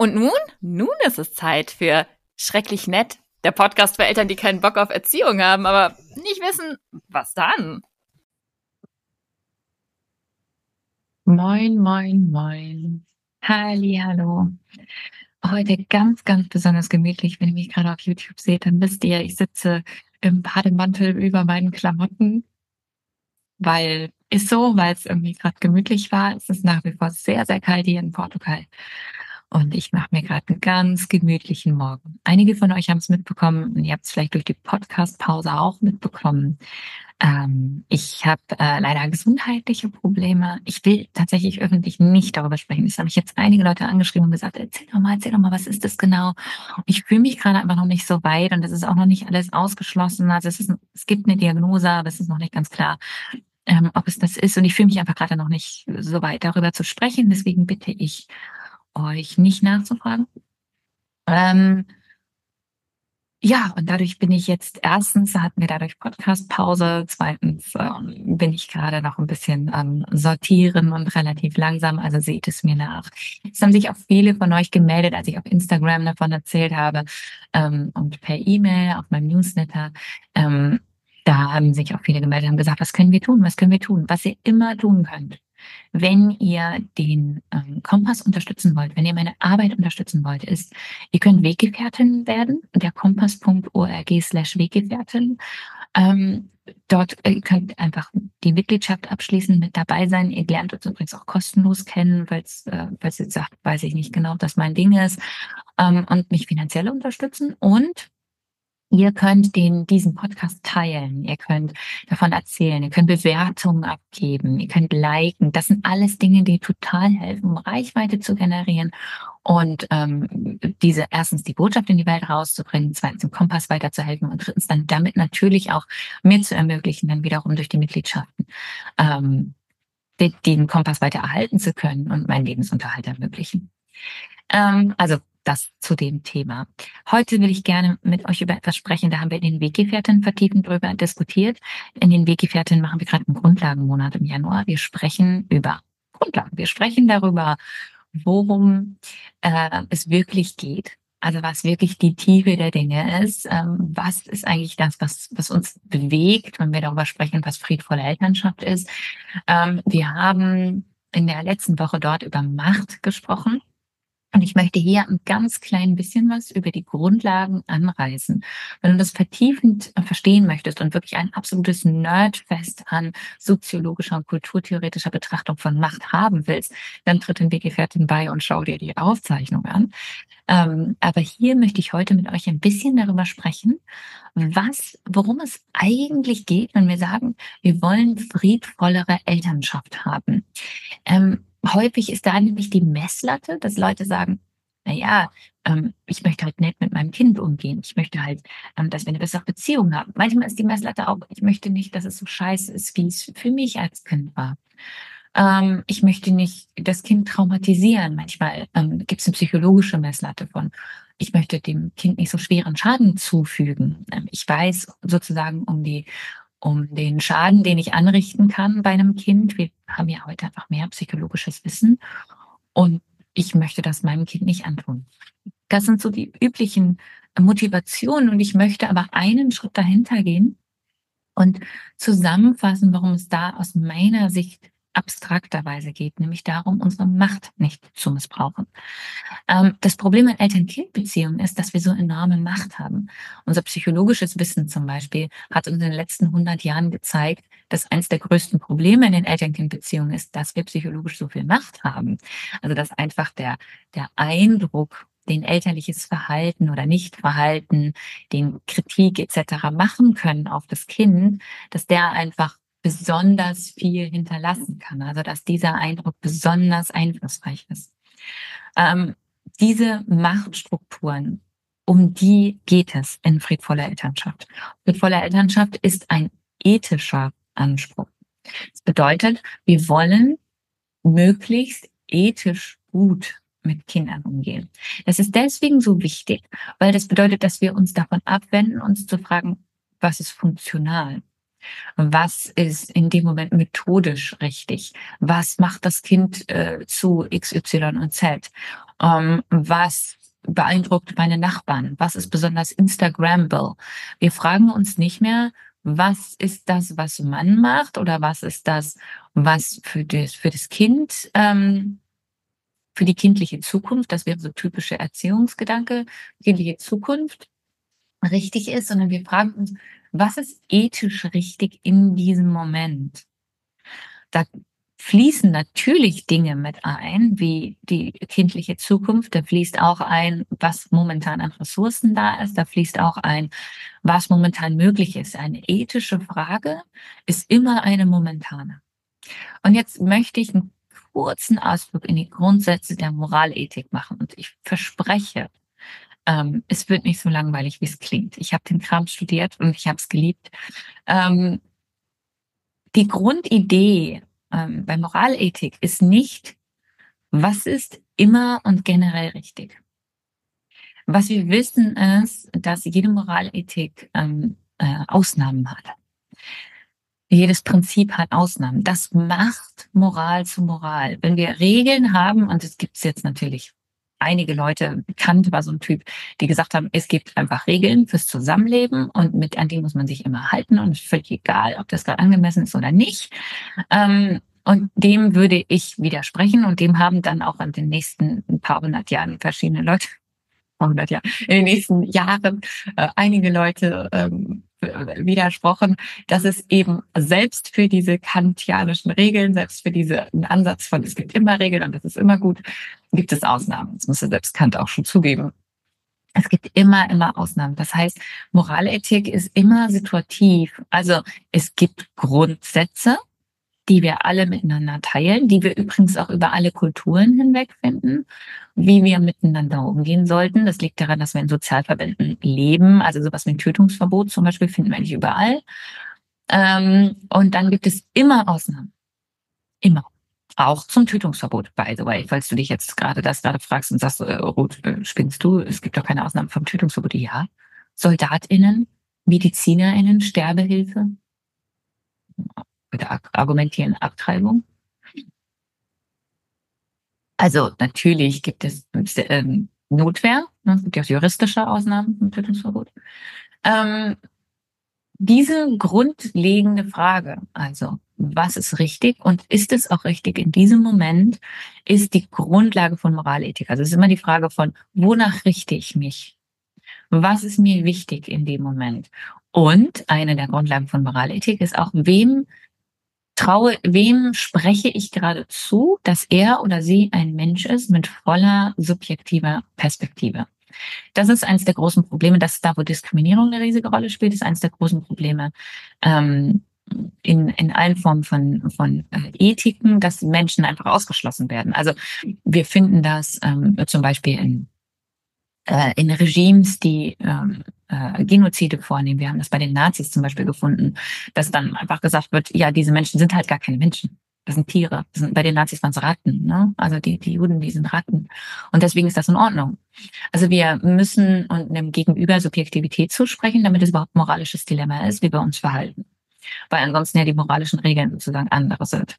Und nun? Nun ist es Zeit für Schrecklich Nett, der Podcast für Eltern, die keinen Bock auf Erziehung haben, aber nicht wissen, was dann. Moin, moin, moin. Halli, hallo. Heute ganz, ganz besonders gemütlich. Wenn ihr mich gerade auf YouTube seht, dann wisst ihr, ich sitze im Bademantel über meinen Klamotten, weil ist so, weil es irgendwie gerade gemütlich war. Es ist nach wie vor sehr, sehr kalt hier in Portugal. Und ich mache mir gerade einen ganz gemütlichen Morgen. Einige von euch haben es mitbekommen und ihr habt es vielleicht durch die Podcast-Pause auch mitbekommen. Ähm, ich habe äh, leider gesundheitliche Probleme. Ich will tatsächlich öffentlich nicht darüber sprechen. Das habe ich jetzt einige Leute angeschrieben und gesagt, erzähl doch mal, erzähl doch mal, was ist das genau? Ich fühle mich gerade einfach noch nicht so weit und es ist auch noch nicht alles ausgeschlossen. Also es, ist, es gibt eine Diagnose, aber es ist noch nicht ganz klar, ähm, ob es das ist. Und ich fühle mich einfach gerade noch nicht so weit darüber zu sprechen. Deswegen bitte ich euch nicht nachzufragen. Ähm, ja, und dadurch bin ich jetzt erstens hatten wir dadurch Podcast-Pause, zweitens ähm, bin ich gerade noch ein bisschen am Sortieren und relativ langsam, also seht es mir nach. Es haben sich auch viele von euch gemeldet, als ich auf Instagram davon erzählt habe ähm, und per E-Mail auf meinem Newsletter. Ähm, da haben sich auch viele gemeldet und gesagt, was können wir tun, was können wir tun, was ihr immer tun könnt wenn ihr den ähm, Kompass unterstützen wollt, wenn ihr meine Arbeit unterstützen wollt, ist, ihr könnt Weggefährtin werden, der kompass.org slash Weggefährtin. Ähm, dort äh, könnt einfach die Mitgliedschaft abschließen, mit dabei sein. Ihr lernt uns übrigens auch kostenlos kennen, falls, äh, falls ihr sagt, weiß ich nicht genau, ob das mein Ding ist, ähm, und mich finanziell unterstützen. Und Ihr könnt den, diesen Podcast teilen, ihr könnt davon erzählen, ihr könnt Bewertungen abgeben, ihr könnt liken. Das sind alles Dinge, die total helfen, um Reichweite zu generieren und ähm, diese erstens die Botschaft in die Welt rauszubringen, zweitens dem Kompass weiterzuhelfen und drittens dann damit natürlich auch mir zu ermöglichen, dann wiederum durch die Mitgliedschaften ähm, den, den Kompass weiter erhalten zu können und meinen Lebensunterhalt ermöglichen. Ähm, also das zu dem Thema. Heute will ich gerne mit euch über etwas sprechen. Da haben wir in den Weggefährten vertiefend drüber diskutiert. In den Weggefährten machen wir gerade einen Grundlagenmonat im Januar. Wir sprechen über Grundlagen. Wir sprechen darüber, worum äh, es wirklich geht. Also was wirklich die Tiefe der Dinge ist. Ähm, was ist eigentlich das, was, was uns bewegt, wenn wir darüber sprechen, was friedvolle Elternschaft ist. Ähm, wir haben in der letzten Woche dort über Macht gesprochen. Und ich möchte hier ein ganz klein bisschen was über die Grundlagen anreißen. Wenn du das vertiefend verstehen möchtest und wirklich ein absolutes Nerdfest an soziologischer und kulturtheoretischer Betrachtung von Macht haben willst, dann tritt in Weggefährtin bei und schau dir die Aufzeichnung an. Ähm, aber hier möchte ich heute mit euch ein bisschen darüber sprechen, was, worum es eigentlich geht, wenn wir sagen, wir wollen friedvollere Elternschaft haben. Ähm, häufig ist da nämlich die Messlatte, dass Leute sagen, na ja, ähm, ich möchte halt nett mit meinem Kind umgehen. Ich möchte halt, ähm, dass wir eine bessere Beziehung haben. Manchmal ist die Messlatte auch, ich möchte nicht, dass es so scheiße ist, wie es für mich als Kind war. Ähm, ich möchte nicht das Kind traumatisieren. Manchmal ähm, gibt es eine psychologische Messlatte von, ich möchte dem Kind nicht so schweren Schaden zufügen. Ähm, ich weiß sozusagen um die um den Schaden, den ich anrichten kann bei einem Kind. Wir haben ja heute einfach mehr psychologisches Wissen und ich möchte das meinem Kind nicht antun. Das sind so die üblichen Motivationen und ich möchte aber einen Schritt dahinter gehen und zusammenfassen, warum es da aus meiner Sicht abstrakterweise geht, nämlich darum, unsere Macht nicht zu missbrauchen. Ähm, das Problem in Eltern-Kind-Beziehungen ist, dass wir so enorme Macht haben. Unser psychologisches Wissen zum Beispiel hat uns in den letzten 100 Jahren gezeigt, dass eines der größten Probleme in den Eltern-Kind-Beziehungen ist, dass wir psychologisch so viel Macht haben. Also dass einfach der, der Eindruck den elterliches Verhalten oder Nichtverhalten, den Kritik etc. machen können auf das Kind, dass der einfach besonders viel hinterlassen kann. Also dass dieser Eindruck besonders einflussreich ist. Ähm, diese Machtstrukturen, um die geht es in friedvoller Elternschaft. Friedvolle Elternschaft ist ein ethischer Anspruch. Das bedeutet, wir wollen möglichst ethisch gut mit Kindern umgehen. Das ist deswegen so wichtig, weil das bedeutet, dass wir uns davon abwenden, uns zu fragen, was ist funktional? Was ist in dem Moment methodisch richtig? Was macht das Kind äh, zu X, Y und Z? Ähm, was beeindruckt meine Nachbarn? Was ist besonders Instagrammable? Wir fragen uns nicht mehr, was ist das, was man macht oder was ist das, was für das, für das Kind, ähm, für die kindliche Zukunft, das wäre so typische Erziehungsgedanke, kindliche Zukunft richtig ist, sondern wir fragen uns, was ist ethisch richtig in diesem Moment? Da fließen natürlich Dinge mit ein, wie die kindliche Zukunft. Da fließt auch ein, was momentan an Ressourcen da ist. Da fließt auch ein, was momentan möglich ist. Eine ethische Frage ist immer eine momentane. Und jetzt möchte ich einen kurzen Ausflug in die Grundsätze der Moralethik machen. Und ich verspreche, ähm, es wird nicht so langweilig, wie es klingt. Ich habe den Kram studiert und ich habe es geliebt. Ähm, die Grundidee ähm, bei Moralethik ist nicht, was ist immer und generell richtig. Was wir wissen ist, dass jede Moralethik ähm, äh, Ausnahmen hat. Jedes Prinzip hat Ausnahmen. Das macht Moral zu Moral. Wenn wir Regeln haben, und gibt es jetzt natürlich einige Leute, bekannt war so ein Typ, die gesagt haben, es gibt einfach Regeln fürs Zusammenleben und mit an die muss man sich immer halten und es ist völlig egal, ob das gerade angemessen ist oder nicht. Ähm, und dem würde ich widersprechen und dem haben dann auch in den nächsten paar hundert Jahren verschiedene Leute, 100 Jahre, in den nächsten Jahren äh, einige Leute ähm, widersprochen, dass es eben selbst für diese kantianischen Regeln, selbst für diesen Ansatz von es gibt immer Regeln und das ist immer gut, gibt es Ausnahmen. Das muss ja selbst Kant auch schon zugeben. Es gibt immer, immer Ausnahmen. Das heißt, Moralethik ist immer situativ. Also es gibt Grundsätze, die wir alle miteinander teilen, die wir übrigens auch über alle Kulturen hinweg finden, wie wir miteinander umgehen sollten. Das liegt daran, dass wir in Sozialverbänden leben. Also sowas wie ein Tötungsverbot zum Beispiel finden wir eigentlich überall. Ähm, und dann gibt es immer Ausnahmen. Immer. Auch zum Tötungsverbot, by the way. Falls du dich jetzt gerade das gerade fragst und sagst, äh, Ruth, äh, spinnst du? Es gibt doch keine Ausnahmen vom Tötungsverbot. Ja. SoldatInnen, MedizinerInnen, Sterbehilfe, würde argumentieren Abtreibung. Also natürlich gibt es ähm, Notwehr, ne, es gibt ja auch juristische Ausnahmen vom Tötungsverbot. Ähm, diese grundlegende Frage, also was ist richtig und ist es auch richtig in diesem Moment, ist die Grundlage von Moralethik. Also es ist immer die Frage von, wonach richte ich mich? Was ist mir wichtig in dem Moment? Und eine der Grundlagen von Moralethik ist auch, wem traue, wem spreche ich gerade zu, dass er oder sie ein Mensch ist mit voller subjektiver Perspektive. Das ist eines der großen Probleme, dass da, wo Diskriminierung eine riesige Rolle spielt, ist eines der großen Probleme ähm, in, in allen Formen von, von äh, Ethiken, dass Menschen einfach ausgeschlossen werden. Also wir finden das ähm, zum Beispiel in, äh, in Regimes, die ähm, äh, Genozide vornehmen. Wir haben das bei den Nazis zum Beispiel gefunden, dass dann einfach gesagt wird, ja, diese Menschen sind halt gar keine Menschen. Das sind Tiere. Das sind, bei den Nazis waren es Ratten. Ne? Also die, die Juden, die sind Ratten. Und deswegen ist das in Ordnung. Also wir müssen und einem Gegenüber Subjektivität zusprechen, damit es überhaupt moralisches Dilemma ist, wie wir uns verhalten. Weil ansonsten ja die moralischen Regeln sozusagen andere sind.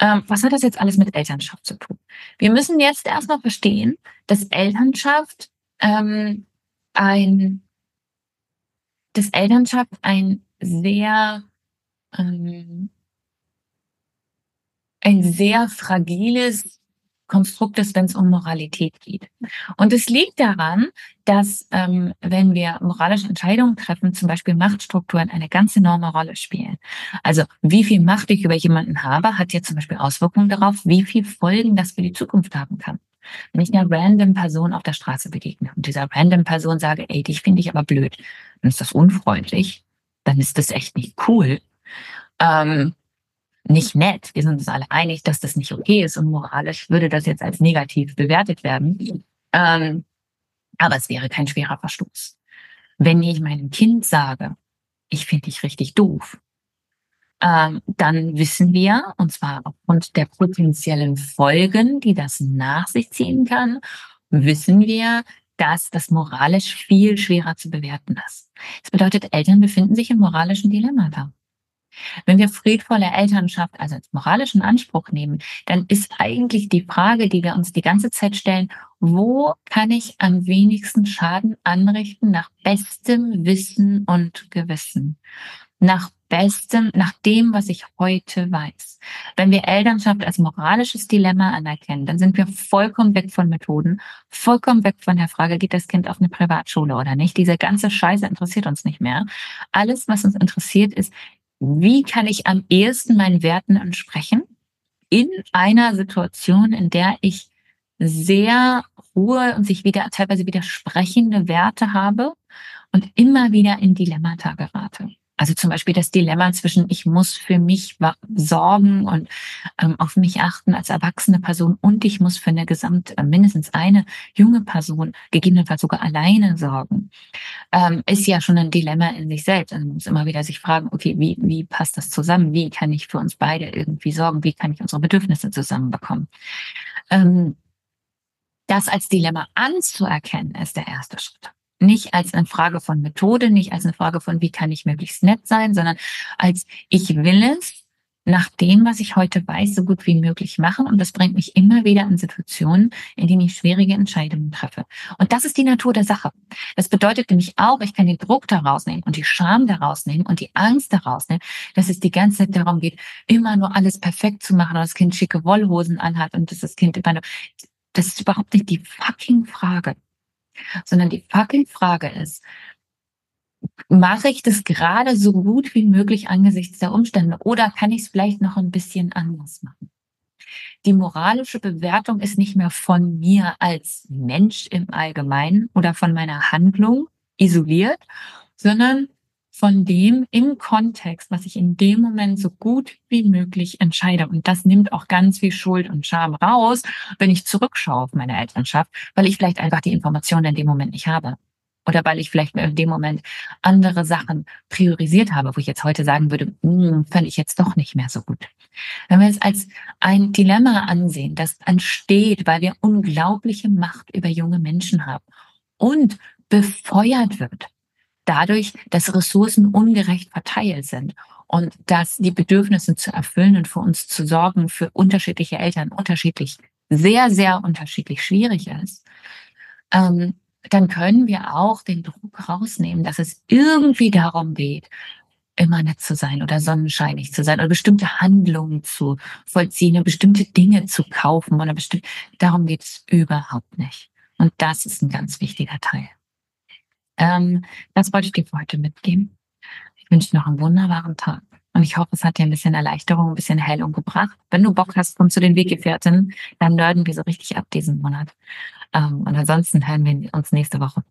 Ähm, was hat das jetzt alles mit Elternschaft zu tun? Wir müssen jetzt erstmal verstehen, dass Elternschaft ähm, ein dass Elternschaft ein sehr ähm, ein sehr fragiles Konstrukt ist, wenn es um Moralität geht. Und es liegt daran, dass ähm, wenn wir moralische Entscheidungen treffen, zum Beispiel Machtstrukturen eine ganz enorme Rolle spielen. Also wie viel Macht ich über jemanden habe, hat jetzt zum Beispiel Auswirkungen darauf, wie viel Folgen das für die Zukunft haben kann. Wenn ich einer random Person auf der Straße begegne und dieser random Person sage, ey, dich finde ich aber blöd, dann ist das unfreundlich, dann ist das echt nicht cool. Ähm, nicht nett. Wir sind uns alle einig, dass das nicht okay ist und moralisch würde das jetzt als negativ bewertet werden. Ähm, aber es wäre kein schwerer Verstoß. Wenn ich meinem Kind sage, ich finde dich richtig doof, ähm, dann wissen wir, und zwar aufgrund der potenziellen Folgen, die das nach sich ziehen kann, wissen wir, dass das moralisch viel schwerer zu bewerten ist. Das bedeutet, Eltern befinden sich im moralischen Dilemma da. Wenn wir friedvolle Elternschaft also als moralischen Anspruch nehmen, dann ist eigentlich die Frage, die wir uns die ganze Zeit stellen, wo kann ich am wenigsten Schaden anrichten nach bestem Wissen und Gewissen? Nach bestem, nach dem, was ich heute weiß. Wenn wir Elternschaft als moralisches Dilemma anerkennen, dann sind wir vollkommen weg von Methoden, vollkommen weg von der Frage, geht das Kind auf eine Privatschule oder nicht? Diese ganze Scheiße interessiert uns nicht mehr. Alles, was uns interessiert, ist, wie kann ich am ehesten meinen Werten entsprechen in einer Situation, in der ich sehr Ruhe und sich wieder teilweise widersprechende Werte habe und immer wieder in Dilemmata gerate. Also zum Beispiel das Dilemma zwischen, ich muss für mich sorgen und ähm, auf mich achten als erwachsene Person und ich muss für eine gesamt, äh, mindestens eine junge Person, gegebenenfalls sogar alleine sorgen, ähm, ist ja schon ein Dilemma in sich selbst. Also man muss immer wieder sich fragen, okay, wie, wie passt das zusammen? Wie kann ich für uns beide irgendwie sorgen? Wie kann ich unsere Bedürfnisse zusammenbekommen? Ähm, das als Dilemma anzuerkennen, ist der erste Schritt nicht als eine Frage von Methode, nicht als eine Frage von, wie kann ich möglichst nett sein, sondern als ich will es nach dem, was ich heute weiß, so gut wie möglich machen. Und das bringt mich immer wieder in Situationen, in denen ich schwierige Entscheidungen treffe. Und das ist die Natur der Sache. Das bedeutet nämlich auch, ich kann den Druck daraus nehmen und die Scham daraus nehmen und die Angst daraus nehmen, dass es die ganze Zeit darum geht, immer nur alles perfekt zu machen und das Kind schicke Wollhosen anhat und dass das Kind immer nur, das ist überhaupt nicht die fucking Frage sondern die fucking Frage ist, mache ich das gerade so gut wie möglich angesichts der Umstände oder kann ich es vielleicht noch ein bisschen anders machen? Die moralische Bewertung ist nicht mehr von mir als Mensch im Allgemeinen oder von meiner Handlung isoliert, sondern von dem im Kontext, was ich in dem Moment so gut wie möglich entscheide. Und das nimmt auch ganz viel Schuld und Scham raus, wenn ich zurückschaue auf meine Elternschaft, weil ich vielleicht einfach die Informationen in dem Moment nicht habe. Oder weil ich vielleicht in dem Moment andere Sachen priorisiert habe, wo ich jetzt heute sagen würde, hm, fände ich jetzt doch nicht mehr so gut. Wenn wir es als ein Dilemma ansehen, das entsteht, weil wir unglaubliche Macht über junge Menschen haben und befeuert wird dadurch, dass Ressourcen ungerecht verteilt sind und dass die Bedürfnisse zu erfüllen und für uns zu sorgen für unterschiedliche Eltern unterschiedlich, sehr, sehr unterschiedlich schwierig ist, ähm, dann können wir auch den Druck rausnehmen, dass es irgendwie darum geht, immer nett zu sein oder sonnenscheinig zu sein oder bestimmte Handlungen zu vollziehen oder bestimmte Dinge zu kaufen oder bestimmt, darum geht es überhaupt nicht. Und das ist ein ganz wichtiger Teil. Ähm, das wollte ich dir für heute mitgeben. Ich wünsche dir noch einen wunderbaren Tag. Und ich hoffe, es hat dir ein bisschen Erleichterung, ein bisschen Hellung gebracht. Wenn du Bock hast, komm zu den Weggefährten, dann nerden wir so richtig ab diesen Monat. Ähm, und ansonsten hören wir uns nächste Woche.